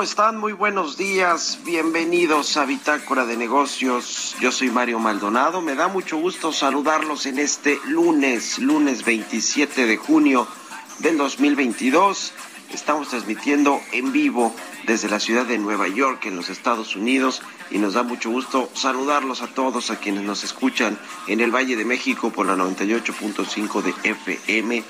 ¿Cómo están? Muy buenos días. Bienvenidos a Bitácora de Negocios. Yo soy Mario Maldonado. Me da mucho gusto saludarlos en este lunes, lunes 27 de junio del 2022. Estamos transmitiendo en vivo desde la ciudad de Nueva York, en los Estados Unidos, y nos da mucho gusto saludarlos a todos, a quienes nos escuchan en el Valle de México por la 98.5 de FM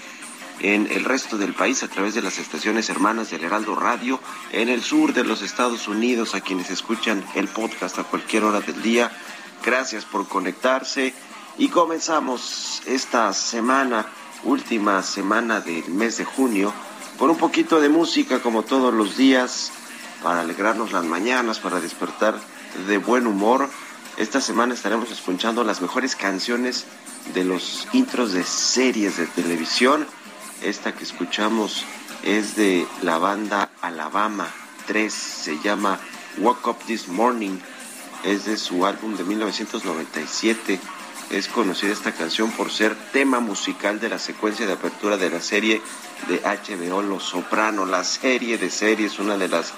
en el resto del país a través de las estaciones hermanas del Heraldo Radio, en el sur de los Estados Unidos, a quienes escuchan el podcast a cualquier hora del día. Gracias por conectarse y comenzamos esta semana, última semana del mes de junio, con un poquito de música como todos los días, para alegrarnos las mañanas, para despertar de buen humor. Esta semana estaremos escuchando las mejores canciones de los intros de series de televisión esta que escuchamos es de la banda Alabama 3, se llama Woke Up This Morning, es de su álbum de 1997. Es conocida esta canción por ser tema musical de la secuencia de apertura de la serie de HBO Los Soprano, la serie de series, una de las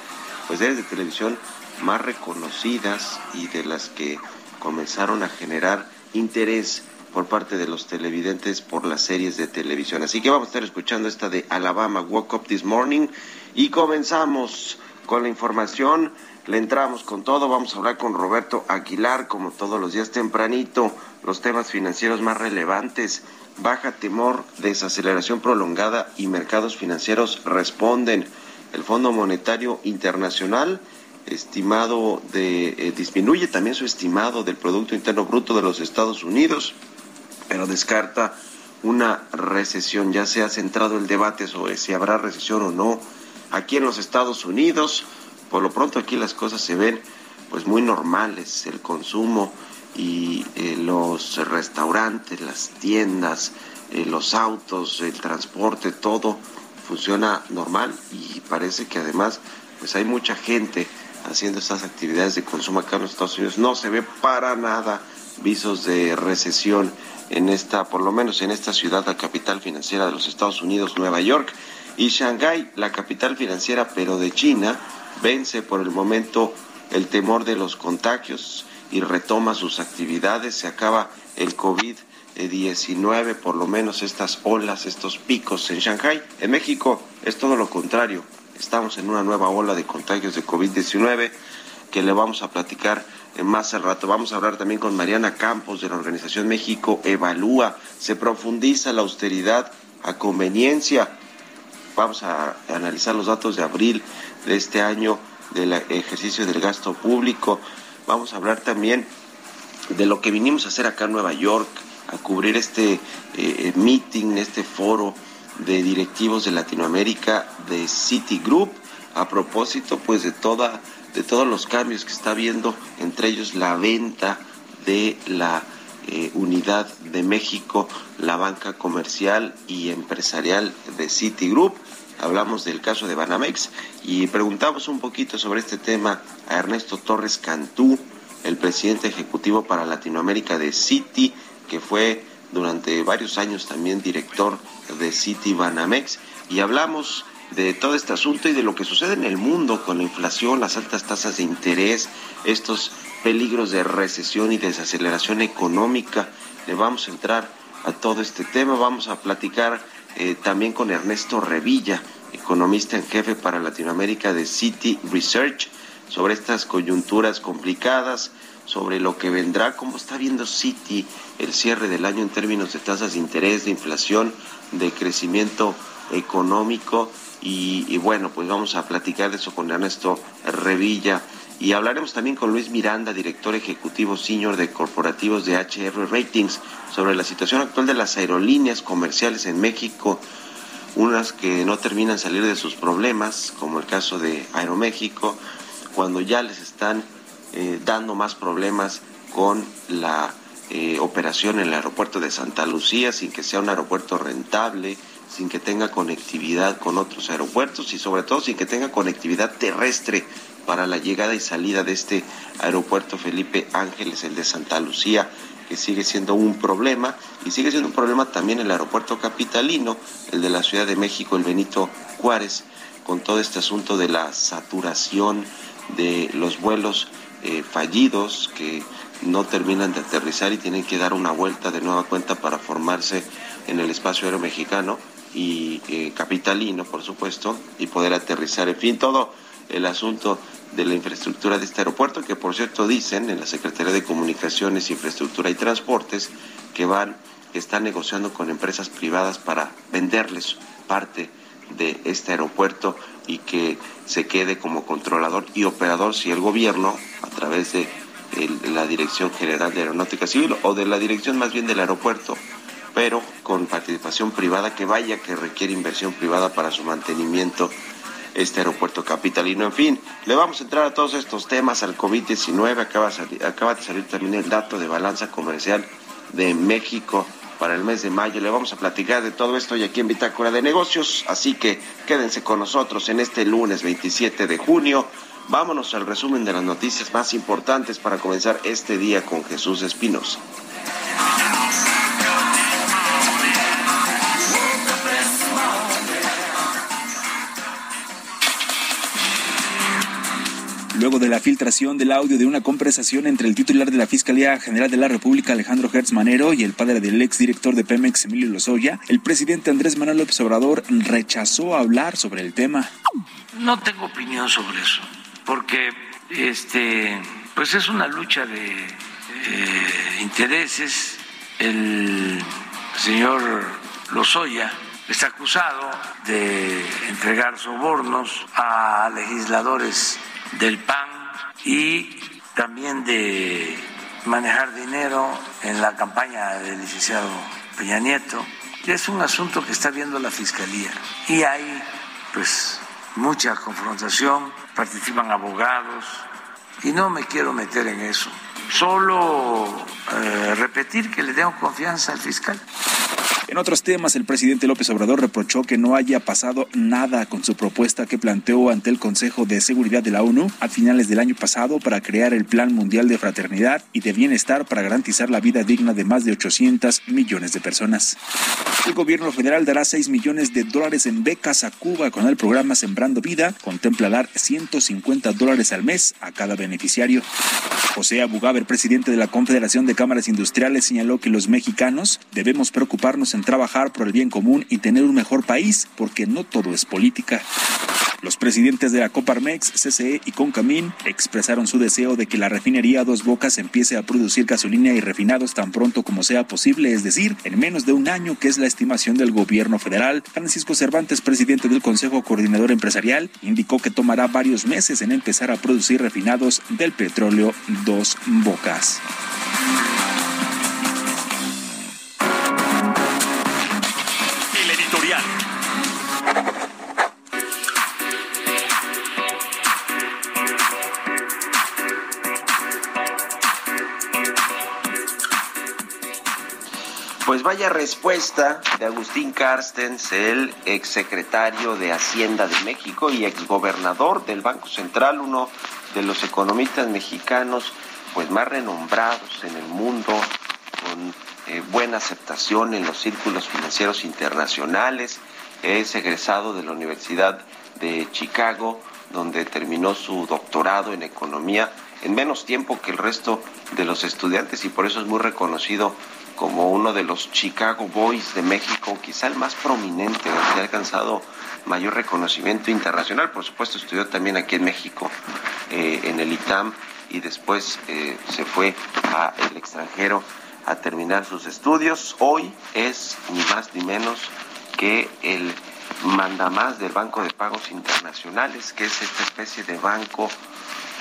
pues, series de televisión más reconocidas y de las que comenzaron a generar interés por parte de los televidentes por las series de televisión. Así que vamos a estar escuchando esta de Alabama Woke Up This Morning y comenzamos con la información. Le entramos con todo, vamos a hablar con Roberto Aguilar, como todos los días tempranito, los temas financieros más relevantes. Baja temor, desaceleración prolongada y mercados financieros responden. El Fondo Monetario Internacional estimado de eh, disminuye también su estimado del producto interno bruto de los Estados Unidos pero descarta una recesión. Ya se ha centrado el debate sobre si habrá recesión o no aquí en los Estados Unidos. Por lo pronto aquí las cosas se ven pues muy normales, el consumo y eh, los restaurantes, las tiendas, eh, los autos, el transporte, todo funciona normal y parece que además pues hay mucha gente haciendo estas actividades de consumo acá en los Estados Unidos. No se ve para nada visos de recesión en esta, por lo menos en esta ciudad, la capital financiera de los Estados Unidos, Nueva York, y Shanghái, la capital financiera, pero de China, vence por el momento el temor de los contagios y retoma sus actividades, se acaba el COVID-19, por lo menos estas olas, estos picos en Shanghai. En México es todo lo contrario, estamos en una nueva ola de contagios de COVID-19 que le vamos a platicar más al rato. Vamos a hablar también con Mariana Campos de la Organización México Evalúa. Se profundiza la austeridad a conveniencia. Vamos a analizar los datos de abril de este año del ejercicio del gasto público. Vamos a hablar también de lo que vinimos a hacer acá en Nueva York, a cubrir este eh, meeting, este foro de directivos de Latinoamérica de Citigroup, a propósito pues de toda de todos los cambios que está habiendo, entre ellos la venta de la eh, unidad de México, la banca comercial y empresarial de Citigroup. Hablamos del caso de Banamex y preguntamos un poquito sobre este tema a Ernesto Torres Cantú, el presidente ejecutivo para Latinoamérica de Citi, que fue durante varios años también director de Citi Banamex, y hablamos de todo este asunto y de lo que sucede en el mundo con la inflación, las altas tasas de interés, estos peligros de recesión y desaceleración económica. Le vamos a entrar a todo este tema, vamos a platicar eh, también con Ernesto Revilla, economista en jefe para Latinoamérica de City Research, sobre estas coyunturas complicadas, sobre lo que vendrá, cómo está viendo City el cierre del año en términos de tasas de interés, de inflación, de crecimiento económico y, bueno, pues vamos a platicar de eso con Ernesto Revilla. Y hablaremos también con Luis Miranda, director ejecutivo senior de corporativos de HR Ratings, sobre la situación actual de las aerolíneas comerciales en México, unas que no terminan salir de sus problemas, como el caso de Aeroméxico, cuando ya les están eh, dando más problemas con la eh, operación en el aeropuerto de Santa Lucía, sin que sea un aeropuerto rentable, sin que tenga conectividad con otros aeropuertos y sobre todo sin que tenga conectividad terrestre para la llegada y salida de este aeropuerto Felipe Ángeles, el de Santa Lucía, que sigue siendo un problema y sigue siendo un problema también el aeropuerto capitalino, el de la Ciudad de México, el Benito Juárez, con todo este asunto de la saturación de los vuelos eh, fallidos que no terminan de aterrizar y tienen que dar una vuelta de nueva cuenta para formarse en el espacio aéreo mexicano y eh, capitalino, por supuesto, y poder aterrizar. En fin, todo el asunto de la infraestructura de este aeropuerto, que por cierto dicen en la Secretaría de Comunicaciones, Infraestructura y Transportes que van, que están negociando con empresas privadas para venderles parte de este aeropuerto y que se quede como controlador y operador si el gobierno, a través de la Dirección General de Aeronáutica Civil o de la dirección más bien del aeropuerto, pero con participación privada que vaya que requiere inversión privada para su mantenimiento este aeropuerto capitalino. En fin, le vamos a entrar a todos estos temas, al COVID-19, acaba, de salir también el dato de balanza comercial de México para el mes de mayo. Le vamos a platicar de todo esto y aquí en Bitácora de Negocios, así que quédense con nosotros en este lunes 27 de junio. Vámonos al resumen de las noticias más importantes para comenzar este día con Jesús Espinosa. Luego de la filtración del audio de una conversación entre el titular de la Fiscalía General de la República, Alejandro Hertz Manero, y el padre del exdirector de Pemex, Emilio Lozoya, el presidente Andrés Manuel López Obrador rechazó hablar sobre el tema. No tengo opinión sobre eso, porque este, pues es una lucha de eh, intereses. El señor Lozoya está acusado de entregar sobornos a legisladores del PAN y también de manejar dinero en la campaña del licenciado Peña Nieto. Es un asunto que está viendo la Fiscalía y hay pues mucha confrontación, participan abogados y no me quiero meter en eso. Solo eh, repetir que le tengo confianza al fiscal. En otros temas, el presidente López Obrador reprochó que no haya pasado nada con su propuesta que planteó ante el Consejo de Seguridad de la ONU a finales del año pasado para crear el Plan Mundial de Fraternidad y de Bienestar para garantizar la vida digna de más de 800 millones de personas. El gobierno federal dará 6 millones de dólares en becas a Cuba con el programa Sembrando Vida. Contempla dar 150 dólares al mes a cada beneficiario. José Abugaber, presidente de la Confederación de Cámaras Industriales, señaló que los mexicanos debemos preocuparnos en trabajar por el bien común y tener un mejor país, porque no todo es política. Los presidentes de la Coparmex, CCE y Concamín expresaron su deseo de que la refinería Dos Bocas empiece a producir gasolina y refinados tan pronto como sea posible, es decir, en menos de un año, que es la estimación del gobierno federal. Francisco Cervantes, presidente del Consejo Coordinador Empresarial, indicó que tomará varios meses en empezar a producir refinados del petróleo Dos Bocas. Pues vaya respuesta de Agustín Carstens, el exsecretario de Hacienda de México y exgobernador del Banco Central, uno de los economistas mexicanos pues más renombrados en el mundo, con eh, buena aceptación en los círculos financieros internacionales. Es egresado de la Universidad de Chicago, donde terminó su doctorado en economía en menos tiempo que el resto de los estudiantes y por eso es muy reconocido como uno de los Chicago Boys de México, quizá el más prominente, que ha alcanzado mayor reconocimiento internacional. Por supuesto, estudió también aquí en México, eh, en el ITAM, y después eh, se fue al extranjero a terminar sus estudios. Hoy es ni más ni menos que el mandamás del Banco de Pagos Internacionales, que es esta especie de banco,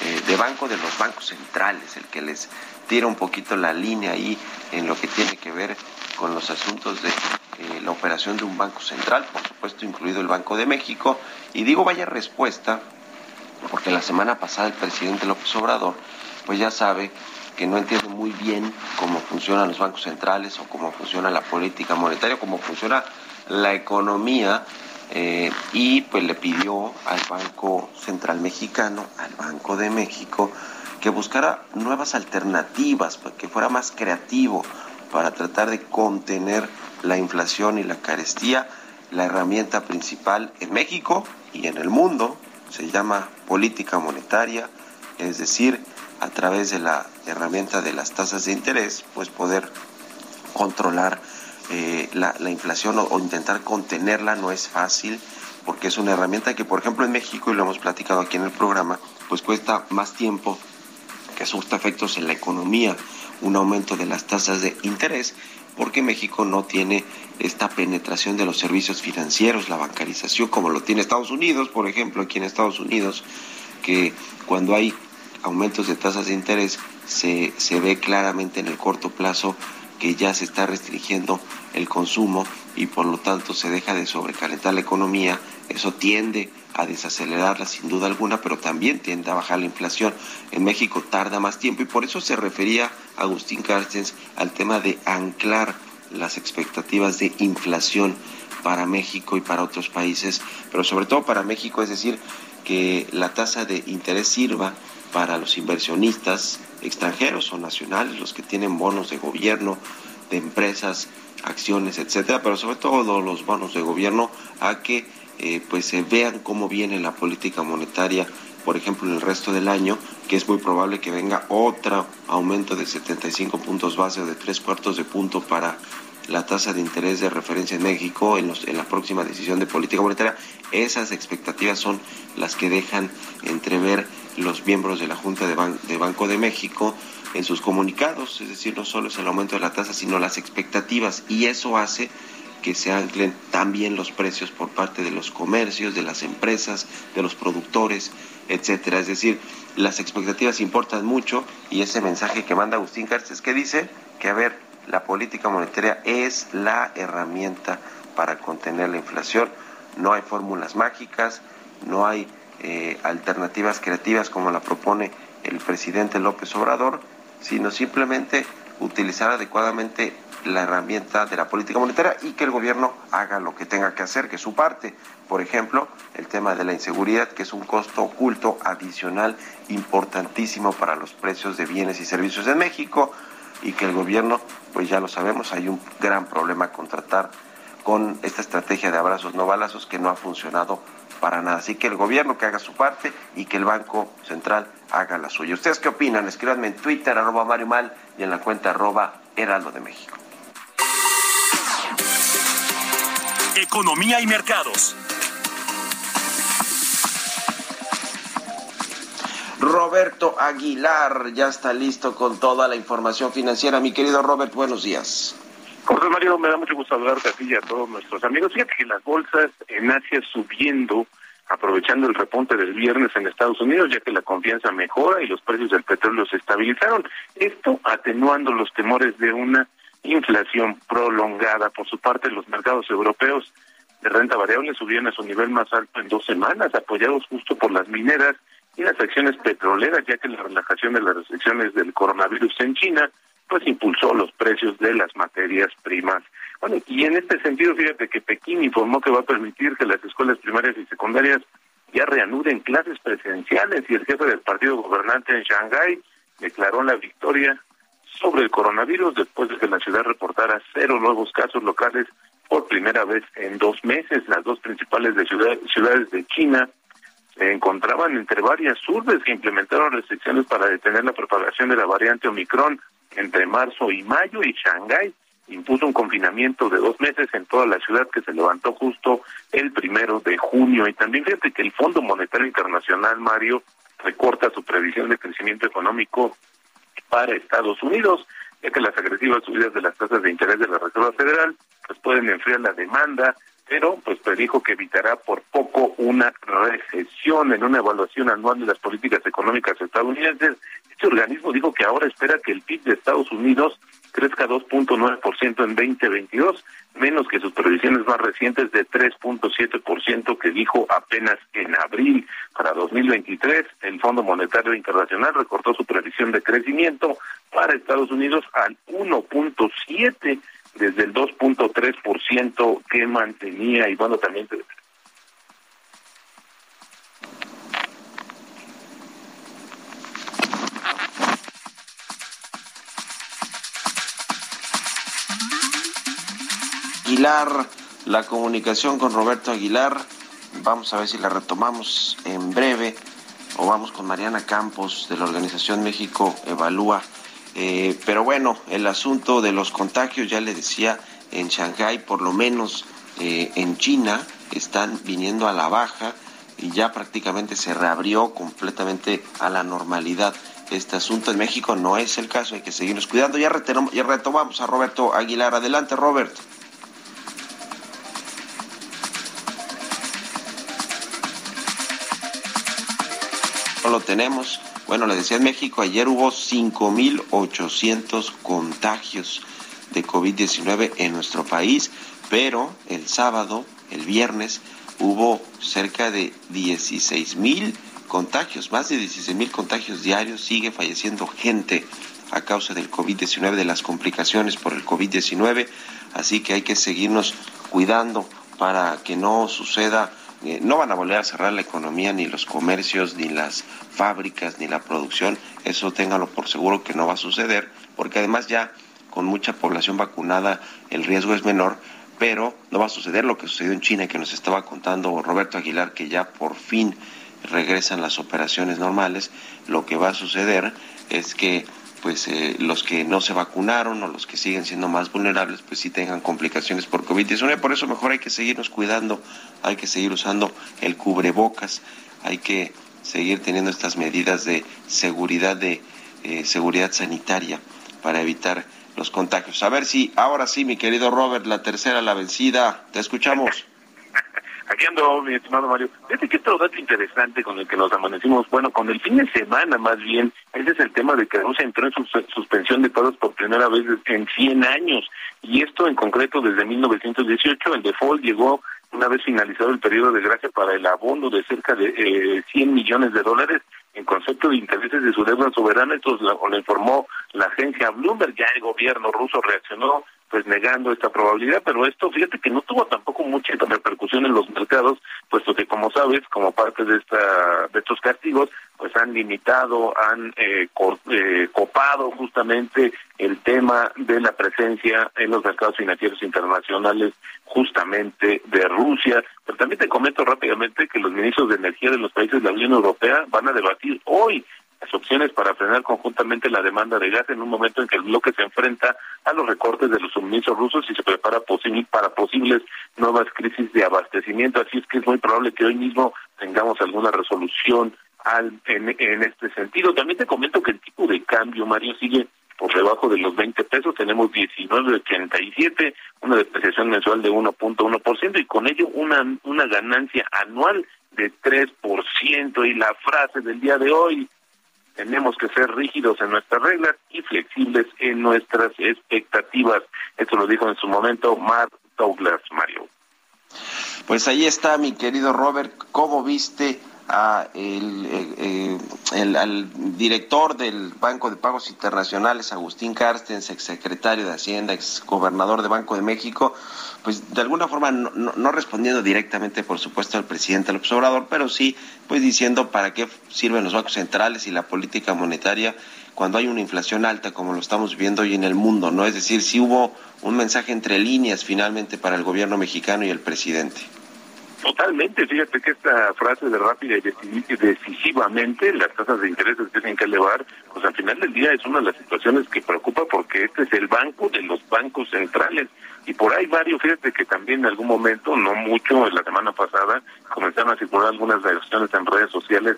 eh, de banco de los bancos centrales, el que les tira un poquito la línea ahí en lo que tiene que ver con los asuntos de eh, la operación de un banco central, por supuesto incluido el Banco de México. Y digo vaya respuesta, porque la semana pasada el presidente López Obrador, pues ya sabe que no entiende muy bien cómo funcionan los bancos centrales o cómo funciona la política monetaria, cómo funciona la economía, eh, y pues le pidió al Banco Central Mexicano, al Banco de México, que buscara nuevas alternativas, que fuera más creativo para tratar de contener la inflación y la carestía. La herramienta principal en México y en el mundo se llama política monetaria, es decir, a través de la herramienta de las tasas de interés, pues poder controlar eh, la, inflación o, o, intentar contenerla no es fácil porque es una herramienta que, por ejemplo, en México, y lo hemos platicado aquí en el programa, pues cuesta más tiempo que surta efectos en la economía un aumento de las tasas de interés, porque México no tiene esta penetración de los servicios financieros, la bancarización, como lo tiene Estados Unidos, por ejemplo, aquí en Estados Unidos, que cuando hay aumentos de tasas de interés se, se ve claramente en el corto plazo que ya se está restringiendo el consumo y por lo tanto se deja de sobrecalentar la economía, eso tiende a desacelerarla sin duda alguna, pero también tiende a bajar la inflación. En México tarda más tiempo y por eso se refería Agustín Carstens al tema de anclar las expectativas de inflación para México y para otros países, pero sobre todo para México, es decir, que la tasa de interés sirva para los inversionistas extranjeros o nacionales, los que tienen bonos de gobierno, de empresas, acciones, etcétera, pero sobre todo los bonos de gobierno a que eh, pues se vean cómo viene la política monetaria, por ejemplo, en el resto del año, que es muy probable que venga otro aumento de 75 puntos base o de tres cuartos de punto para la tasa de interés de referencia en México en, en la próxima decisión de política monetaria. Esas expectativas son las que dejan entrever los miembros de la Junta de, de Banco de México en sus comunicados, es decir, no solo es el aumento de la tasa, sino las expectativas, y eso hace que se anclen también los precios por parte de los comercios, de las empresas, de los productores, etcétera. Es decir, las expectativas importan mucho y ese mensaje que manda Agustín Cárcez que dice que, a ver, la política monetaria es la herramienta para contener la inflación. No hay fórmulas mágicas, no hay eh, alternativas creativas como la propone el presidente López Obrador, sino simplemente utilizar adecuadamente la herramienta de la política monetaria y que el gobierno haga lo que tenga que hacer, que su parte. Por ejemplo, el tema de la inseguridad, que es un costo oculto adicional importantísimo para los precios de bienes y servicios en México y que el gobierno, pues ya lo sabemos, hay un gran problema con tratar con esta estrategia de abrazos no balazos que no ha funcionado para nada. Así que el gobierno que haga su parte y que el Banco Central haga la suya. ¿Ustedes qué opinan? Escríbanme en Twitter, arroba Mario Mal, y en la cuenta arroba Heraldo de México. Economía y mercados. Roberto Aguilar ya está listo con toda la información financiera. Mi querido Robert, buenos días. José Mario, me da mucho gusto hablar de ti y a todos nuestros amigos. Fíjate que las bolsas en Asia subiendo, aprovechando el repunte del viernes en Estados Unidos, ya que la confianza mejora y los precios del petróleo se estabilizaron. Esto atenuando los temores de una inflación prolongada. Por su parte, los mercados europeos de renta variable subieron a su nivel más alto en dos semanas, apoyados justo por las mineras y las acciones petroleras, ya que la relajación de las restricciones del coronavirus en China, pues impulsó los precios de las materias primas. Bueno, y en este sentido, fíjate que Pekín informó que va a permitir que las escuelas primarias y secundarias ya reanuden clases presenciales y el jefe del partido gobernante en Shanghái declaró la victoria sobre el coronavirus después de que la ciudad reportara cero nuevos casos locales por primera vez en dos meses. Las dos principales de ciudades de China se encontraban entre varias urbes que implementaron restricciones para detener la propagación de la variante Omicron entre marzo y mayo y Shanghái impuso un confinamiento de dos meses en toda la ciudad que se levantó justo el primero de junio. Y también fíjate que el Fondo Monetario Internacional, Mario, recorta su previsión de crecimiento económico para Estados Unidos, ya que las agresivas subidas de las tasas de interés de la Reserva Federal pues pueden enfriar la demanda pero pues predijo que evitará por poco una recesión en una evaluación anual de las políticas económicas estadounidenses. Este organismo dijo que ahora espera que el PIB de Estados Unidos crezca 2.9% en 2022, menos que sus previsiones más recientes de 3.7% que dijo apenas en abril. Para 2023, el Fondo Monetario Internacional recortó su previsión de crecimiento para Estados Unidos al 1.7 desde el 2.3% que mantenía y bueno, también Aguilar, la comunicación con Roberto Aguilar, vamos a ver si la retomamos en breve o vamos con Mariana Campos de la Organización México Evalúa eh, pero bueno, el asunto de los contagios, ya le decía, en Shanghái, por lo menos eh, en China, están viniendo a la baja y ya prácticamente se reabrió completamente a la normalidad este asunto. En México no es el caso, hay que seguirnos cuidando. Ya, retomamos a Roberto Aguilar. Adelante, Robert. No lo tenemos. Bueno, le decía en México, ayer hubo 5.800 contagios de COVID-19 en nuestro país, pero el sábado, el viernes, hubo cerca de 16.000 contagios, más de 16.000 contagios diarios, sigue falleciendo gente a causa del COVID-19, de las complicaciones por el COVID-19, así que hay que seguirnos cuidando para que no suceda eh, no van a volver a cerrar la economía, ni los comercios, ni las fábricas, ni la producción. Eso ténganlo por seguro que no va a suceder, porque además ya con mucha población vacunada el riesgo es menor, pero no va a suceder lo que sucedió en China, que nos estaba contando Roberto Aguilar, que ya por fin regresan las operaciones normales. Lo que va a suceder es que pues eh, los que no se vacunaron o los que siguen siendo más vulnerables, pues sí tengan complicaciones por COVID-19. Por eso mejor hay que seguirnos cuidando, hay que seguir usando el cubrebocas, hay que seguir teniendo estas medidas de seguridad de eh, seguridad sanitaria para evitar los contagios. A ver si ahora sí, mi querido Robert, la tercera la vencida. Te escuchamos. Aquí ando, mi estimado Mario. Fíjate que otro dato interesante con el que nos amanecimos, bueno, con el fin de semana más bien, ese es el tema de que Rusia entró en suspensión de pagos por primera vez en 100 años. Y esto en concreto desde 1918, el default llegó una vez finalizado el periodo de gracia para el abono de cerca de eh, 100 millones de dólares en concepto de intereses de su deuda soberana, esto lo informó la agencia Bloomberg, ya el gobierno ruso reaccionó pues negando esta probabilidad, pero esto fíjate que no tuvo tampoco mucha repercusión en los mercados, puesto que como sabes, como parte de esta de estos castigos, pues han limitado, han eh, eh, copado justamente el tema de la presencia en los mercados financieros internacionales justamente de Rusia. Pero también te comento rápidamente que los ministros de energía de los países de la Unión Europea van a debatir hoy las opciones para frenar conjuntamente la demanda de gas en un momento en que el bloque se enfrenta a los recortes de los suministros rusos y se prepara para posibles nuevas crisis de abastecimiento. Así es que es muy probable que hoy mismo tengamos alguna resolución al, en, en este sentido. También te comento que el tipo de cambio, Mario, sigue por debajo de los 20 pesos, tenemos 19.87, una depreciación mensual de 1.1% y con ello una, una ganancia anual de 3%. Y la frase del día de hoy, tenemos que ser rígidos en nuestras reglas y flexibles en nuestras expectativas. Esto lo dijo en su momento Mark Douglas, Mario. Pues ahí está, mi querido Robert. ¿Cómo viste a el, eh, el, al director del Banco de Pagos Internacionales, Agustín Carstens, exsecretario de Hacienda, ex gobernador de Banco de México, pues de alguna forma no, no, respondiendo directamente, por supuesto, al presidente López Obrador, pero sí pues diciendo para qué sirven los bancos centrales y la política monetaria cuando hay una inflación alta como lo estamos viendo hoy en el mundo, ¿no? Es decir, si hubo un mensaje entre líneas finalmente para el gobierno mexicano y el presidente. Totalmente, fíjate que esta frase de rápida y decisivamente las tasas de interés tienen que elevar, pues al final del día es una de las situaciones que preocupa porque este es el banco de los bancos centrales. Y por ahí varios, fíjate que también en algún momento, no mucho, la semana pasada, comenzaron a circular algunas reacciones en redes sociales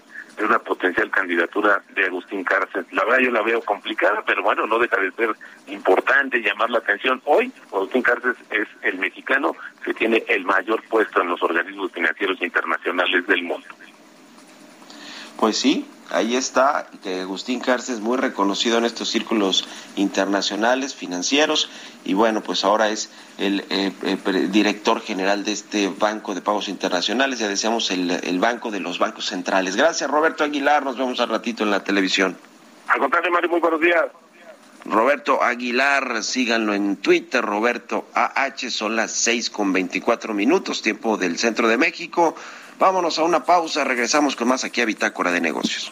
candidatura de Agustín Cárcel. La verdad yo la veo complicada, pero bueno, no deja de ser importante llamar la atención. Hoy Agustín Cárcel es el mexicano que tiene el mayor puesto en los organismos financieros internacionales del mundo. Pues sí, ahí está, que Agustín Cárcel es muy reconocido en estos círculos internacionales, financieros, y bueno, pues ahora es el, director general de este Banco de Pagos Internacionales, ya decíamos el, el, Banco de los Bancos Centrales. Gracias, Roberto Aguilar, nos vemos al ratito en la televisión. Al contrario, Mario, muy buenos días. Roberto Aguilar, síganlo en Twitter, Roberto AH, son las seis con veinticuatro minutos, tiempo del centro de México. Vámonos a una pausa, regresamos con más aquí a Bitácora de Negocios.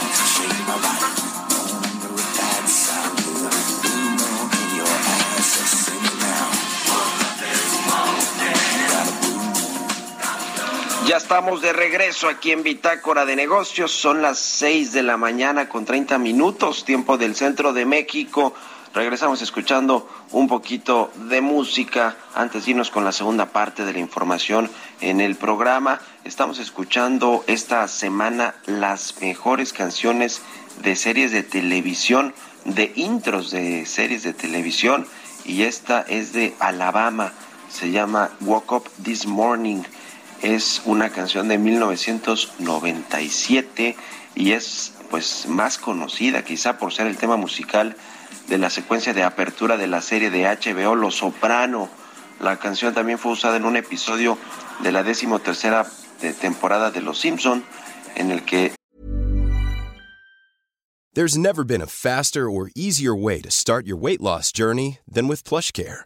Ya estamos de regreso aquí en Bitácora de Negocios. Son las 6 de la mañana con 30 minutos, tiempo del centro de México. Regresamos escuchando un poquito de música antes de irnos con la segunda parte de la información en el programa. Estamos escuchando esta semana las mejores canciones de series de televisión, de intros de series de televisión. Y esta es de Alabama. Se llama Woke Up This Morning es una canción de 1997 y es pues más conocida quizá por ser el tema musical de la secuencia de apertura de la serie de HBO Los Soprano. La canción también fue usada en un episodio de la decimotercera temporada de Los Simpson en el que There's never been a faster or easier way to start your weight loss journey than with PlushCare.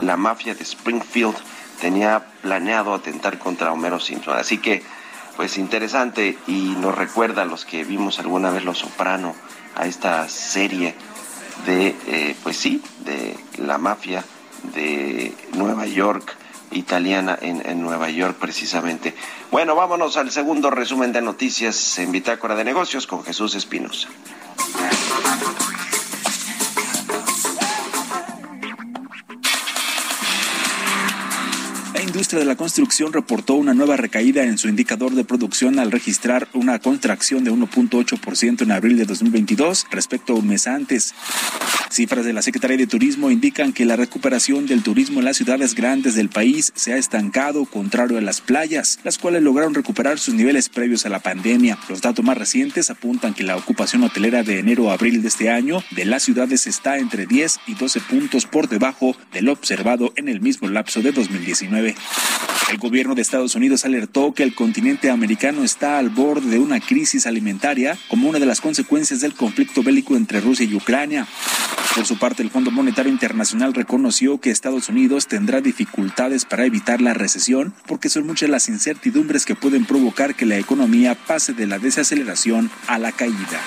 La mafia de Springfield tenía planeado atentar contra Homero Simpson. Así que, pues interesante y nos recuerda a los que vimos alguna vez Los Soprano a esta serie de, eh, pues sí, de la mafia de Nueva York italiana en, en, Nueva York precisamente. Bueno, vámonos al segundo resumen de noticias en Bitácora de Negocios con Jesús Espinosa. Industria de la construcción reportó una nueva recaída en su indicador de producción al registrar una contracción de 1.8% en abril de 2022 respecto a un mes antes. Cifras de la Secretaría de Turismo indican que la recuperación del turismo en las ciudades grandes del país se ha estancado, contrario a las playas, las cuales lograron recuperar sus niveles previos a la pandemia. Los datos más recientes apuntan que la ocupación hotelera de enero a abril de este año de las ciudades está entre 10 y 12 puntos por debajo del observado en el mismo lapso de 2019. El gobierno de Estados Unidos alertó que el continente americano está al borde de una crisis alimentaria como una de las consecuencias del conflicto bélico entre Rusia y Ucrania. Por su parte, el Fondo Monetario Internacional reconoció que Estados Unidos tendrá dificultades para evitar la recesión porque son muchas las incertidumbres que pueden provocar que la economía pase de la desaceleración a la caída.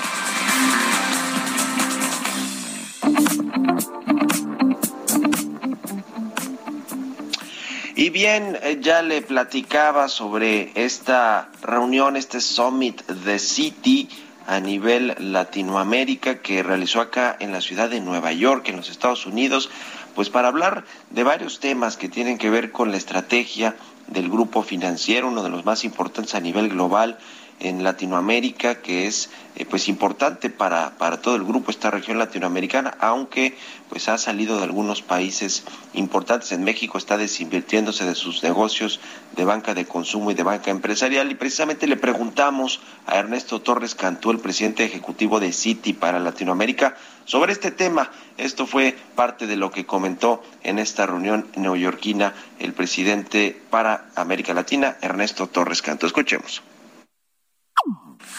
Y bien, ya le platicaba sobre esta reunión, este summit de City a nivel Latinoamérica que realizó acá en la ciudad de Nueva York, en los Estados Unidos, pues para hablar de varios temas que tienen que ver con la estrategia del grupo financiero, uno de los más importantes a nivel global en Latinoamérica, que es eh, pues importante para, para todo el grupo, esta región latinoamericana, aunque pues ha salido de algunos países importantes. En México está desinvirtiéndose de sus negocios de banca de consumo y de banca empresarial. Y precisamente le preguntamos a Ernesto Torres Cantú, el presidente ejecutivo de Citi para Latinoamérica, sobre este tema. Esto fue parte de lo que comentó en esta reunión neoyorquina el presidente para América Latina, Ernesto Torres Cantú. Escuchemos.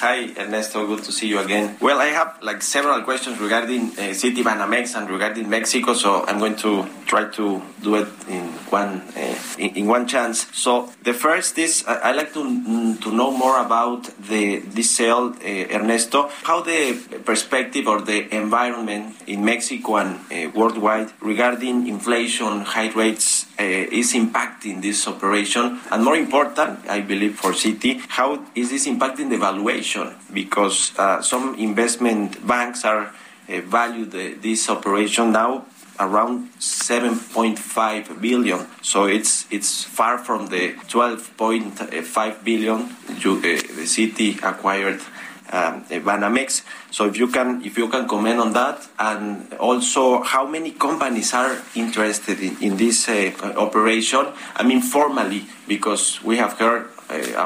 Hi, Ernesto. Good to see you again. Well, I have like several questions regarding uh, City Banamex and regarding Mexico, so I'm going to try to do it in one uh, in, in, one chance. So the first is uh, I like to mm, to know more about the this sale, uh, Ernesto. How the perspective or the environment in Mexico and uh, worldwide regarding inflation, high rates uh, is impacting this operation, and more important, I believe for City, how is this impacting the valuation? Because some investment banks are value the, this operation now around 7.5 billion. So it's it's far from the 12.5 billion you, uh, the city acquired um, Banamex. So if you can if you can comment on that, and also how many companies are interested in, in this uh, operation? I mean formally, because we have heard uh,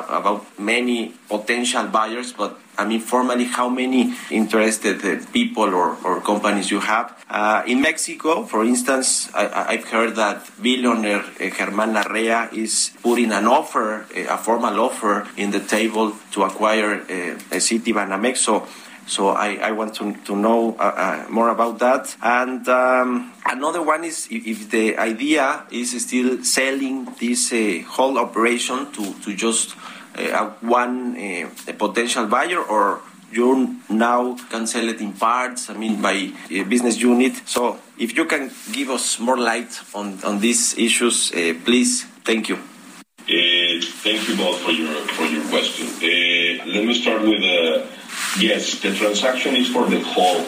about many potential buyers, but I mean, formally, how many interested uh, people or, or companies you have? Uh, in Mexico, for instance, I, have heard that billionaire uh, Germán Larrea is putting an offer, uh, a formal offer, in the table to acquire uh, a city Banamex. So, so I, I want to, to know uh, more about that. And um, another one is if, the idea is still selling this whole operation to, to just uh, one uh, potential buyer or you now can sell it in parts, I mean, by business unit. So if you can give us more light on, on these issues, uh, please. Thank you. Uh, thank you both for your, for your question. Uh, let me start with, uh, yes, the transaction is for the whole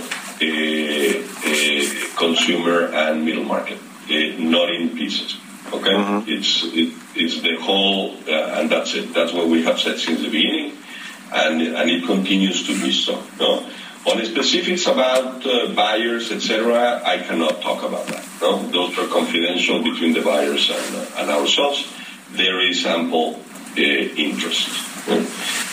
consumer and middle market, not in pieces. Okay, mm-hmm. it's it, it's the whole, uh, and that's it. That's what we have said since the beginning, and and it continues to be so. No? On the specifics about uh, buyers, etc., I cannot talk about that. No, those are confidential between the buyers and, uh, and ourselves. There is ample uh, interest.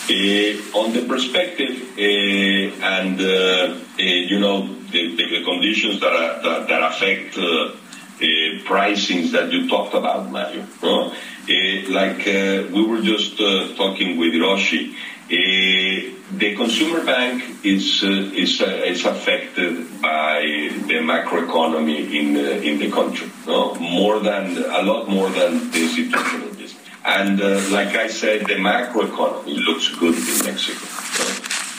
Uh, on the perspective uh, and uh, uh, you know the, the, conditions that, are, that, that affect uh, uh pricings that you talked about, Mario. Like we were just talking with Roshi, the consumer bank is is is affected by the macroeconomy in in the country. No? More than a lot more than the institutional And like I said, the macroeconomy looks good in Mexico.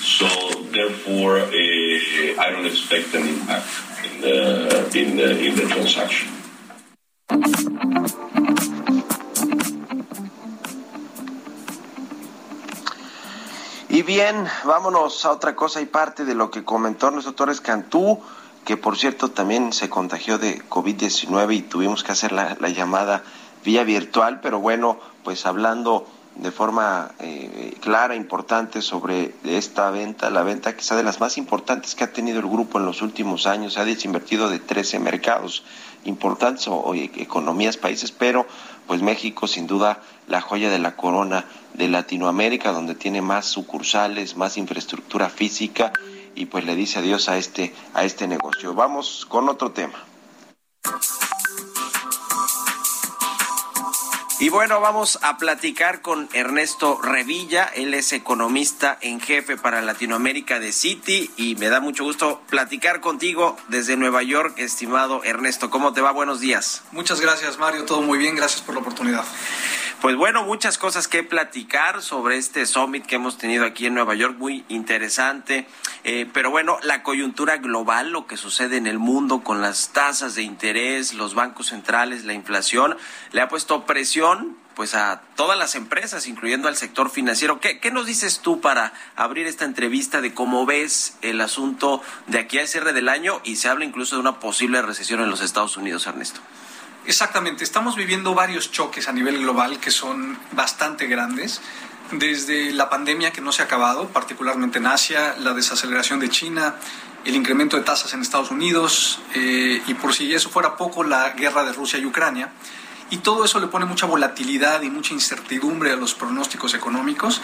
So therefore, uh, I don't expect an impact in the, in the, in the transaction. Y bien, vámonos a otra cosa y parte de lo que comentó nuestro Torres Cantú, que por cierto también se contagió de COVID-19 y tuvimos que hacer la, la llamada vía virtual, pero bueno, pues hablando de forma eh, clara, importante sobre esta venta, la venta quizá de las más importantes que ha tenido el grupo en los últimos años. Se ha desinvertido de 13 mercados importantes o, economías, países, pero pues México sin duda la joya de la corona de Latinoamérica, donde tiene más sucursales, más infraestructura física y pues le dice adiós a este, a este negocio. Vamos con otro tema. Y bueno, vamos a platicar con Ernesto Revilla, él es economista en jefe para Latinoamérica de Citi y me da mucho gusto platicar contigo desde Nueva York, estimado Ernesto. ¿Cómo te va? Buenos días. Muchas gracias, Mario. Todo muy bien. Gracias por la oportunidad. Pues bueno, muchas cosas que platicar sobre este summit que hemos tenido aquí en Nueva York, muy interesante. Eh, pero bueno, la coyuntura global, lo que sucede en el mundo con las tasas de interés, los bancos centrales, la inflación, le ha puesto presión pues a todas las empresas, incluyendo al sector financiero. ¿Qué, ¿Qué, nos dices tú para abrir esta entrevista de cómo ves el asunto de aquí al cierre del año y se habla incluso de una posible recesión en los Estados Unidos, Ernesto? Exactamente, estamos viviendo varios choques a nivel global que son bastante grandes. Desde la pandemia que no se ha acabado, particularmente en Asia, la desaceleración de China, el incremento de tasas en Estados Unidos eh, y por si eso fuera poco, la guerra de Rusia y Ucrania y todo eso le pone mucha volatilidad y mucha incertidumbre a los pronósticos económicos.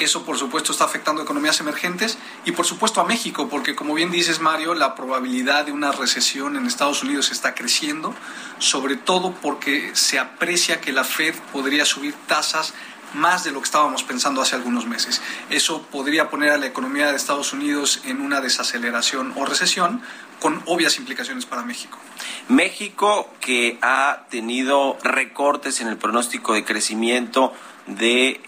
Eso, por supuesto, está afectando a economías emergentes y, por supuesto, a México, porque, como bien dices, Mario, la probabilidad de una recesión en Estados Unidos está creciendo, sobre todo porque se aprecia que la Fed podría subir tasas más de lo que estábamos pensando hace algunos meses. Eso podría poner a la economía de Estados Unidos en una desaceleración o recesión, con obvias implicaciones para México. México que ha tenido recortes en el pronóstico de crecimiento de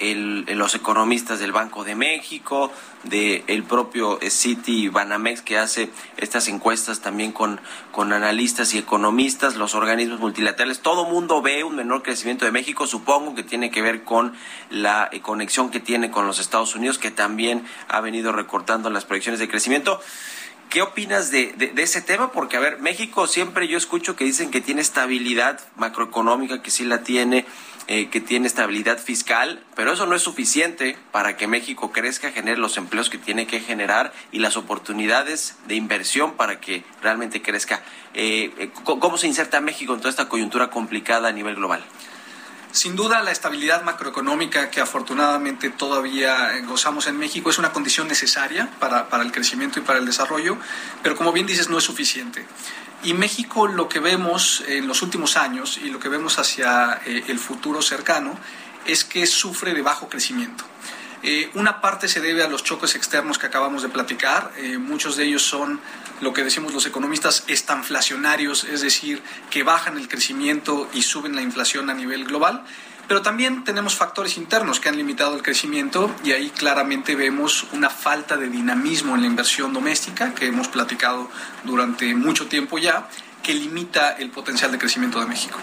los economistas del Banco de México, del el propio City Banamex que hace estas encuestas también con, con analistas y economistas, los organismos multilaterales, todo mundo ve un menor crecimiento de México, supongo que tiene que ver con la conexión que tiene con los Estados Unidos, que también ha venido recortando las proyecciones de crecimiento. ¿Qué opinas de, de, ese tema? Porque, a ver, México siempre yo escucho que dicen que tiene estabilidad macroeconómica, que sí la tiene, eh, que tiene estabilidad fiscal, pero eso no es suficiente para que México crezca, genere los empleos que tiene que generar y las oportunidades de inversión para que realmente crezca. Eh, eh ¿Cómo se inserta México en toda esta coyuntura complicada a nivel global? Sin duda, la estabilidad macroeconómica que afortunadamente todavía gozamos en México es una condición necesaria para, el crecimiento y para el desarrollo, pero como bien dices, no es suficiente. Y México lo que vemos en los últimos años y lo que vemos hacia eh, el futuro cercano es que sufre de bajo crecimiento. Eh, una parte se debe a los choques externos que acabamos de platicar. Eh, muchos de ellos son lo que decimos los economistas estanflacionarios, es decir, que bajan el crecimiento y suben la inflación a nivel global. Pero también tenemos factores internos que han limitado el crecimiento y ahí claramente vemos una falta de dinamismo en la inversión doméstica que hemos platicado durante mucho tiempo ya que limita el potencial de crecimiento de México.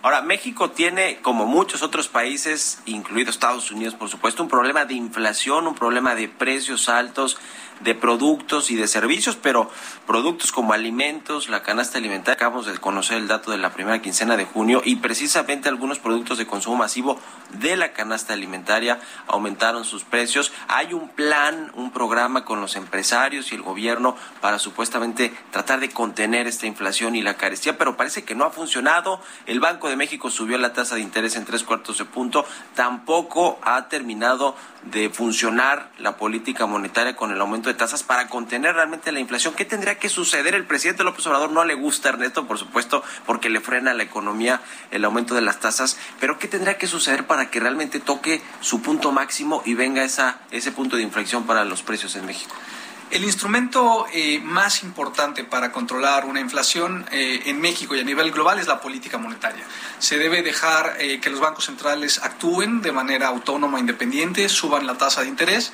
Ahora, México tiene, como muchos otros países, incluido Estados Unidos, por supuesto, un problema de inflación, un problema de precios altos de productos y de servicios, pero productos como alimentos, la canasta alimentaria, acabamos de conocer el dato de la primera quincena de junio y precisamente algunos productos de consumo masivo de la canasta alimentaria aumentaron sus precios. Hay un plan, un programa con los empresarios y el gobierno para supuestamente tratar de contener esta inflación y la carestía, pero parece que no ha funcionado. El Banco de México subió la tasa de interés en tres cuartos de punto, tampoco ha terminado de funcionar la política monetaria con el aumento de tasas para contener realmente la inflación. ¿Qué tendría que suceder? El presidente López Obrador no le gusta, Ernesto, por supuesto, porque le frena la economía el aumento de las tasas, pero ¿qué tendría que suceder para que realmente toque su punto máximo y venga esa, ese punto de inflexión para los precios en México? El instrumento eh, más importante para controlar una inflación eh, en México y a nivel global es la política monetaria. Se debe dejar eh, que los bancos centrales actúen de manera autónoma, independiente, suban la tasa de interés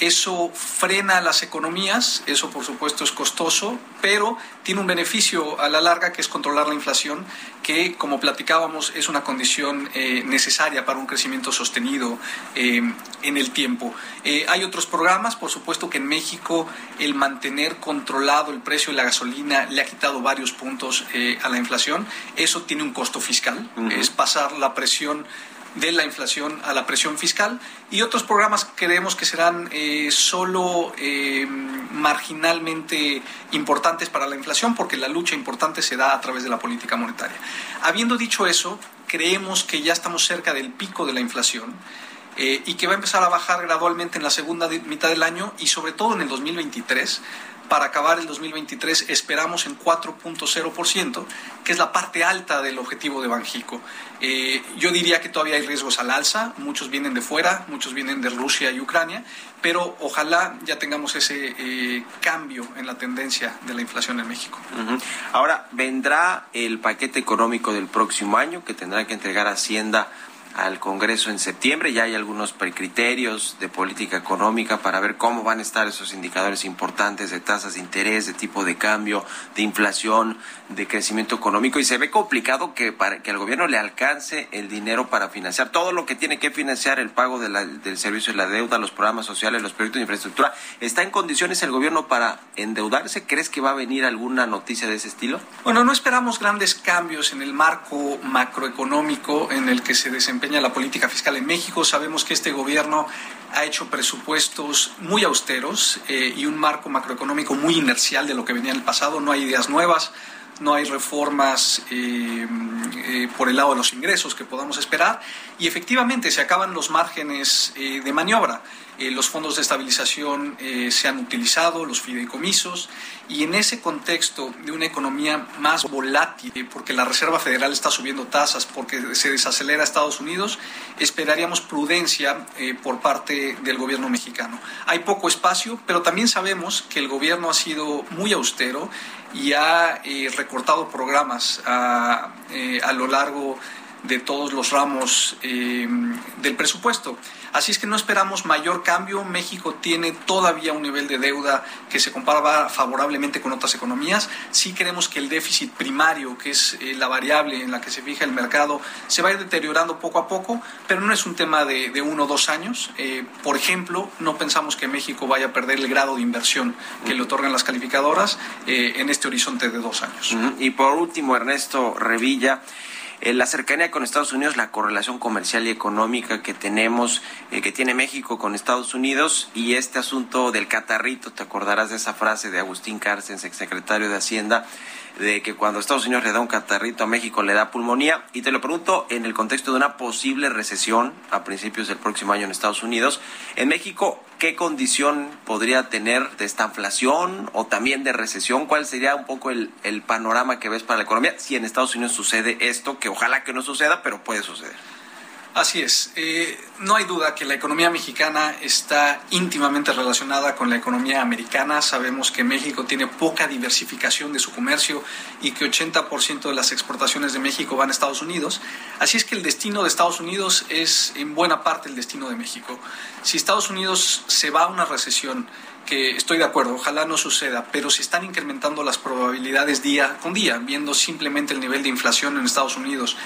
eso frena las economías, eso por supuesto es costoso, pero tiene un beneficio a la larga que es controlar la inflación, que como platicábamos es una condición eh, necesaria para un crecimiento sostenido eh, en el tiempo. Eh, hay otros programas, por supuesto que en México el mantener controlado el precio de la gasolina le ha quitado varios puntos a la inflación. Eso tiene un costo fiscal, es pasar la presión de la inflación a la presión fiscal y otros programas creemos que serán eh, solo eh, marginalmente importantes para la inflación porque la lucha importante se da a través de la política monetaria. Habiendo dicho eso, creemos que ya estamos cerca del pico de la inflación. Eh, y que va a empezar a bajar gradualmente en la segunda mitad del año y sobre todo en el 2023 para acabar el 2023 esperamos en 4.0%, que es la parte alta del objetivo de Banjico. Eh, yo diría que todavía hay riesgos al alza, muchos vienen de fuera, muchos vienen de Rusia y Ucrania, pero ojalá ya tengamos ese eh, cambio en la tendencia de la inflación en México. Ahora, vendrá el paquete económico del próximo año que tendrá que entregar Hacienda al Congreso en septiembre. Ya hay algunos precriterios de política económica para ver cómo van a estar esos indicadores importantes de tasas de interés, de tipo de cambio, de inflación, de crecimiento económico. Y se ve complicado que para que al gobierno le alcance el dinero para financiar todo lo que tiene que financiar el pago del servicio de la deuda, los programas sociales, los proyectos de infraestructura. ¿Está en condiciones el gobierno para endeudarse? ¿Crees que va a venir alguna noticia de ese estilo? Bueno, no esperamos grandes cambios en el marco macroeconómico en el que se desempeña la política fiscal en México. Sabemos que este gobierno ha hecho presupuestos muy austeros eh, y un marco macroeconómico muy inercial de lo que venía en el pasado. No hay ideas nuevas, no hay reformas eh, eh, por el lado de los ingresos que podamos esperar y efectivamente se acaban los márgenes de maniobra. Eh, los fondos de estabilización eh, se han utilizado, los fideicomisos, y en ese contexto de una economía más volátil, eh, porque la Reserva Federal está subiendo tasas, porque se desacelera Estados Unidos, esperaríamos prudencia por parte del gobierno mexicano. Hay poco espacio, pero también sabemos que el gobierno ha sido muy austero y ha recortado programas a, a lo largo todos los ramos del presupuesto. Así es que no esperamos mayor cambio. México tiene todavía un nivel de deuda que se compara favorablemente con otras economías. Sí creemos que el déficit primario, que es eh, la variable en la que se fija el mercado, se va a ir deteriorando poco a poco, pero no es un tema de, uno o dos años. Eh, por ejemplo, no pensamos que México vaya a perder el grado de inversión que le otorgan las calificadoras eh, en este horizonte de dos años. Y por último, Ernesto Revilla. Eh, la cercanía con Estados Unidos, la correlación comercial y económica que tenemos, eh, que tiene México con Estados Unidos y este asunto del catarrito, te acordarás de esa frase de Agustín Cárcens, secretario de Hacienda, de que cuando Estados Unidos le da un catarrito a México le da pulmonía. Y te lo pregunto en el contexto de una posible recesión a principios del próximo año en Estados Unidos. En México, ¿qué condición podría tener de esta inflación o también de recesión? ¿Cuál sería un poco el, el panorama que ves para la economía si en Estados Unidos sucede esto, que ojalá que no suceda, pero puede suceder? Así es. Eh, no hay duda que la economía mexicana está íntimamente relacionada con la economía americana. Sabemos que México tiene poca diversificación de su comercio y que 80% de las exportaciones de México van a Estados Unidos. Así es que el destino de Estados Unidos es en buena parte el destino de México. Si Estados Unidos se va a una recesión, que estoy de acuerdo, ojalá no suceda, pero se están incrementando las probabilidades día con día, viendo simplemente el nivel de inflación en Estados Unidos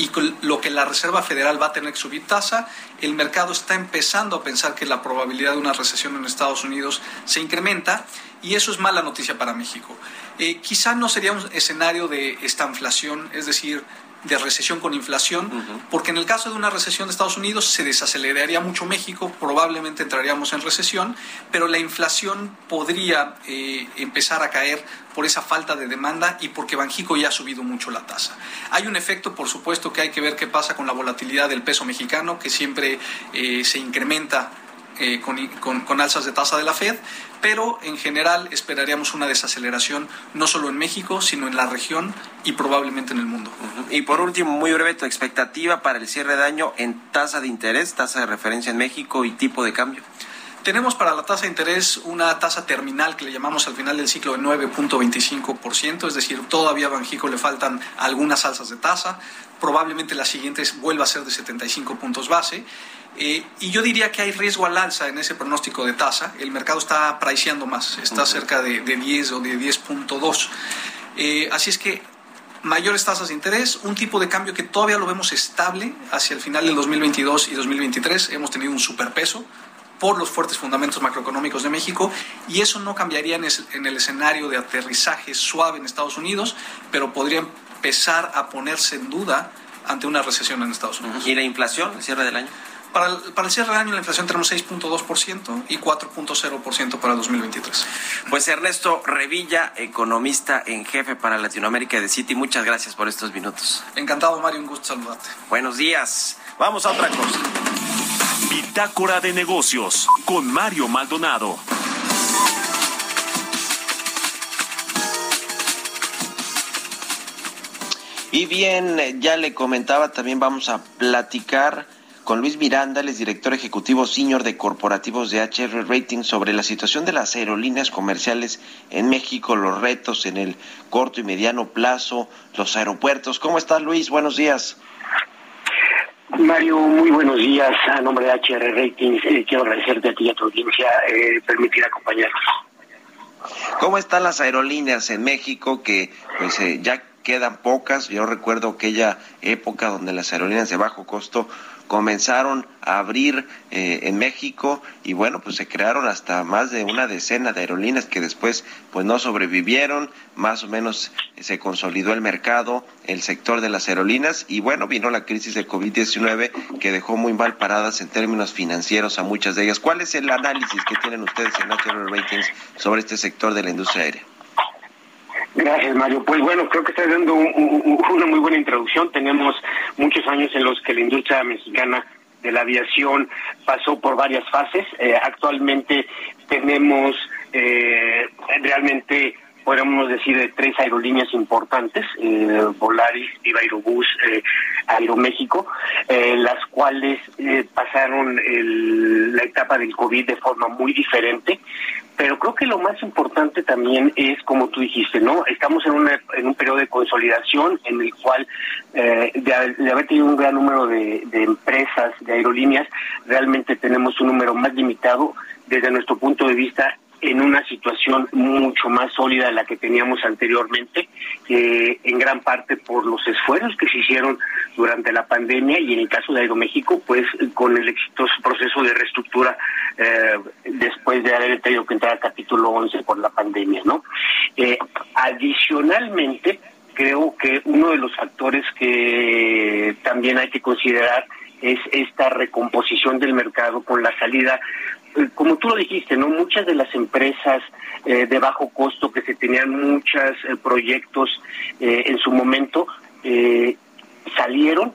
y lo que la Reserva Federal va a tener que subir tasa, el mercado está empezando a pensar que la probabilidad de una recesión en Estados Unidos se incrementa y eso es mala noticia para México. Eh, quizá no sería un escenario de esta inflación, es decir, de recesión con inflación, porque en el caso de una recesión de Estados Unidos se desaceleraría mucho México, probablemente entraríamos en recesión, pero la inflación podría eh, empezar a caer por esa falta de demanda y porque Banjico ya ha subido mucho la tasa. Hay un efecto, por supuesto, que hay que ver qué pasa con la volatilidad del peso mexicano, que siempre eh, se incrementa eh, con, alzas de tasa de la Fed, pero en general esperaríamos una desaceleración no solo en México, sino en la región y probablemente en el mundo. Y por último, muy breve, tu expectativa para el cierre de año en tasa de interés, tasa de referencia en México y tipo de cambio. Tenemos para la tasa de interés una tasa terminal que le llamamos al final del ciclo de 9.25%, es decir, todavía a Banjico le faltan algunas alzas de tasa, probablemente la siguiente vuelva a ser de 75 puntos base. Eh, y yo diría que hay riesgo al alza en ese pronóstico de tasa. El mercado está priceando más, está cerca de, 10 o de 10.2. Eh, así es que mayores tasas de interés, un tipo de cambio que todavía lo vemos estable hacia el final del 2022 y 2023. Hemos tenido un superpeso por los fuertes fundamentos macroeconómicos de México y eso no cambiaría en, el escenario de aterrizaje suave en Estados Unidos, pero podría empezar a ponerse en duda ante una recesión en Estados Unidos. ¿Y la inflación, el cierre del año? Para el, para el, cierre del año la inflación tenemos 6.2% y 4.0% para 2023. Pues Ernesto Revilla, economista en jefe para Latinoamérica de Citi, muchas gracias por estos minutos. Encantado Mario, un gusto saludarte. Buenos días. Vamos a otra cosa. Bitácora de negocios con Mario Maldonado. Y bien, ya le comentaba, también vamos a platicar con Luis Miranda, el director ejecutivo senior de corporativos de HR Rating, sobre la situación de las aerolíneas comerciales en México, los retos en el corto y mediano plazo, los aeropuertos. ¿Cómo estás, Luis? Buenos días. Mario, muy buenos días. A nombre de HR Ratings, eh, quiero agradecerte a ti y a tu audiencia eh, permitir acompañarnos. ¿Cómo están las aerolíneas en México que pues eh, ya quedan pocas? Yo recuerdo aquella época donde las aerolíneas de bajo costo comenzaron a abrir eh, en México y bueno, pues se crearon hasta más de una decena de aerolíneas que después pues no sobrevivieron, más o menos se consolidó el mercado, el sector de las aerolíneas y bueno, vino la crisis de COVID-19 que dejó muy mal paradas en términos financieros a muchas de ellas. ¿Cuál es el análisis que tienen ustedes en National Ratings sobre este sector de la industria aérea? Gracias, Mario. Pues bueno, creo que está dando una muy buena introducción. Tenemos muchos años en los que la industria mexicana de la aviación pasó por varias fases. Eh, actualmente tenemos eh, realmente podríamos decir, de tres aerolíneas importantes, eh, Volaris, Viva Aerobús, eh, Aeroméxico, eh, las cuales eh, pasaron la etapa del COVID de forma muy diferente. Pero creo que lo más importante también es, como tú dijiste, ¿no? Estamos en, en un periodo de consolidación en el cual, de, haber tenido un gran número de, de empresas, de aerolíneas, realmente tenemos un número más limitado desde nuestro punto de vista en una situación mucho más sólida de la que teníamos anteriormente, en gran parte por los esfuerzos que se hicieron durante la pandemia y en el caso de Aeroméxico, pues con el exitoso proceso de reestructura eh, después de haber tenido que entrar al capítulo 11 por la pandemia, ¿no? Eh, adicionalmente, creo que uno de los factores que también hay que considerar es esta recomposición del mercado con la salida como tú lo dijiste, no muchas de las empresas eh, de bajo costo que se tenían muchos eh, proyectos en su momento salieron,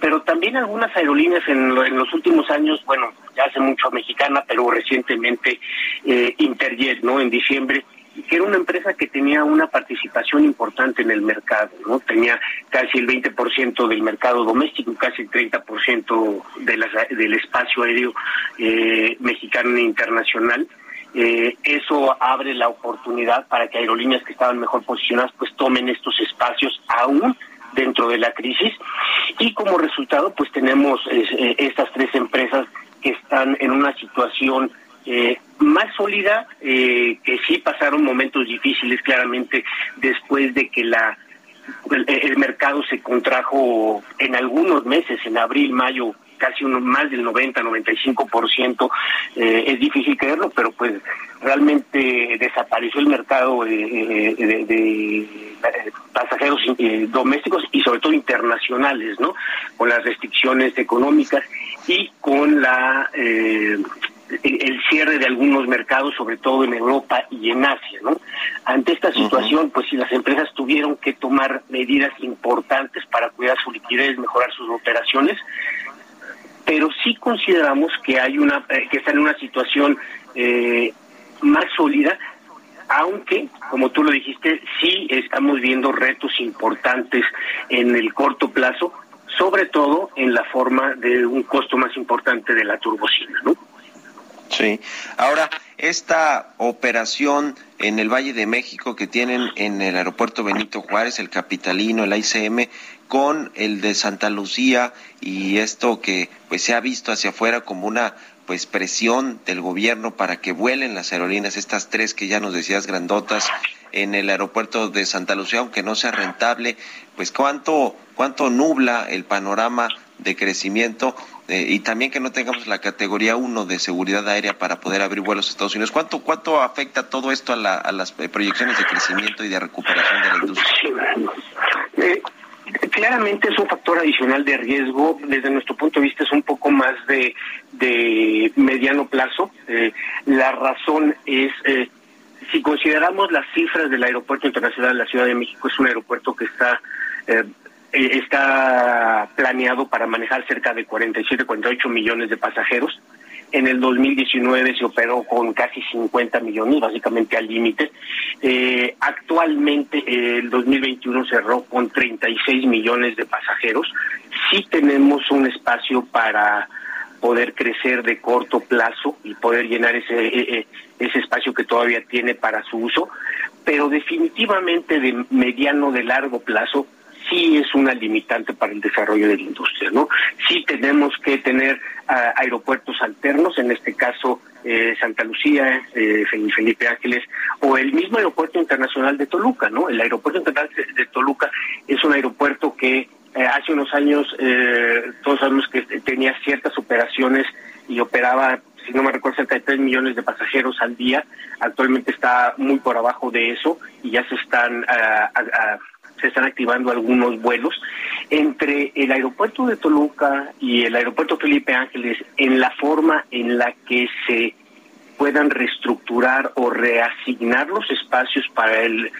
pero también algunas aerolíneas en, en, los últimos años, bueno, ya hace mucho mexicana, pero recientemente Interjet, ¿no? En diciembre que era una empresa que tenía una participación importante en el mercado, ¿no? Tenía casi el 20% del mercado doméstico, casi el 30% de las, del espacio aéreo eh, mexicano e internacional. Eh, eso abre la oportunidad para que aerolíneas que estaban mejor posicionadas pues tomen estos espacios aún dentro de la crisis y como resultado pues tenemos eh, estas tres empresas que están en una situación eh, más sólida, eh, que sí pasaron momentos difíciles claramente después de que la el, mercado se contrajo en algunos meses, en abril, mayo, casi uno, más del 90, 95%, eh, es difícil creerlo, pero pues realmente desapareció el mercado de, de, pasajeros eh, domésticos y sobre todo internacionales, ¿no? Con las restricciones económicas y con la eh, el cierre de algunos mercados, sobre todo en Europa y en Asia, ¿no? Ante esta situación, pues si las empresas tuvieron que tomar medidas importantes para cuidar su liquidez, mejorar sus operaciones, pero sí consideramos que hay una eh, que está en una situación eh, más sólida aunque, como tú lo dijiste, sí estamos viendo retos importantes en el corto plazo, sobre todo en la forma de un costo más importante de la turbocina, ¿no? Sí. Ahora, esta operación en el Valle de México que tienen en el aeropuerto Benito Juárez, el Capitalino, el ICM, con el de Santa Lucía y esto que pues se ha visto hacia afuera como una pues presión del gobierno para que vuelen las aerolíneas, estas tres que ya nos decías grandotas en el aeropuerto de Santa Lucía, aunque no sea rentable, pues cuánto, cuánto nubla el panorama de crecimiento eh, y también que no tengamos la categoría 1 de seguridad aérea para poder abrir vuelos a Estados Unidos. ¿Cuánto, cuánto afecta todo esto a, a las proyecciones de crecimiento y de recuperación de la industria? Eh, claramente es un factor adicional de riesgo. Desde nuestro punto de vista es un poco más de, de mediano plazo. Eh, la razón es, eh, si consideramos las cifras del Aeropuerto Internacional de la Ciudad de México, es un aeropuerto que está... Eh, está planeado para manejar cerca de 47, 48 millones de pasajeros. En el 2019 se operó con casi 50 millones, básicamente al límite. Eh, actualmente el 2021 cerró con 36 millones de pasajeros. Sí tenemos un espacio para poder crecer de corto plazo y poder llenar ese, e, e, ese espacio que todavía tiene para su uso, pero definitivamente de mediano, de largo plazo, sí es una limitante para el desarrollo de la industria, ¿no? Sí tenemos que tener ah, aeropuertos alternos, en este caso eh, Santa Lucía, eh, Felipe Ángeles, o el mismo aeropuerto internacional de Toluca, ¿no? El aeropuerto internacional de Toluca es un aeropuerto que eh, hace unos años todos sabemos que tenía ciertas operaciones y operaba si no me recuerdo, cerca de 3 millones de pasajeros al día. Actualmente está muy por abajo de eso y ya se están ah, se están activando algunos vuelos entre el aeropuerto de Toluca y el aeropuerto Felipe Ángeles en la forma en la que se puedan reestructurar o reasignar los espacios para el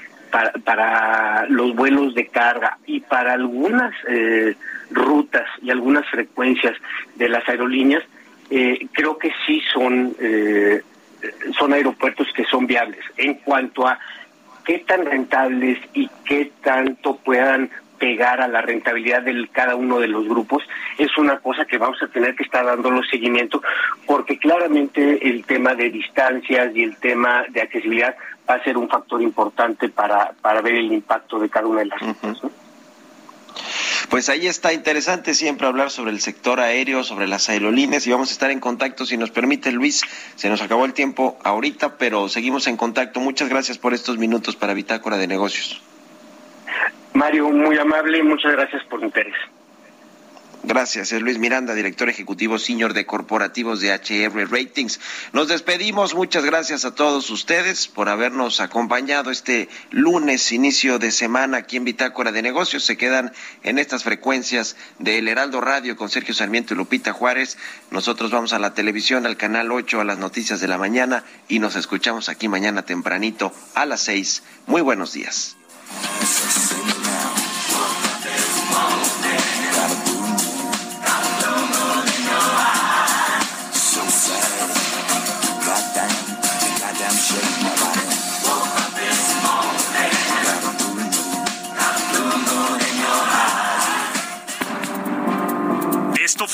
para, los vuelos de carga y para algunas eh, rutas y algunas frecuencias de las aerolíneas eh, creo que sí son eh, son aeropuertos que son viables. En cuanto a qué tan rentables y qué tanto puedan pegar a la rentabilidad de cada uno de los grupos es una cosa que vamos a tener que estar dando los seguimientos porque claramente el tema de distancias y el tema de accesibilidad va a ser un factor importante para, para ver el impacto de cada una de las uh pues ahí está interesante siempre hablar sobre el sector aéreo, sobre las aerolíneas y vamos a estar en contacto si nos permite Luis. Se nos acabó el tiempo ahorita, pero seguimos en contacto. Muchas gracias por estos minutos para Bitácora de Negocios. Mario, muy amable muchas gracias por el interés. Gracias, es Luis Miranda, director ejecutivo senior de corporativos de HR Ratings. Nos despedimos, muchas gracias a todos ustedes por habernos acompañado este lunes, inicio de semana aquí en Bitácora de Negocios. Se quedan en estas frecuencias de El Heraldo Radio con Sergio Sarmiento y Lupita Juárez. Nosotros vamos a la televisión, al canal 8, a las noticias de la mañana y nos escuchamos aquí mañana tempranito a las 6. Muy buenos días.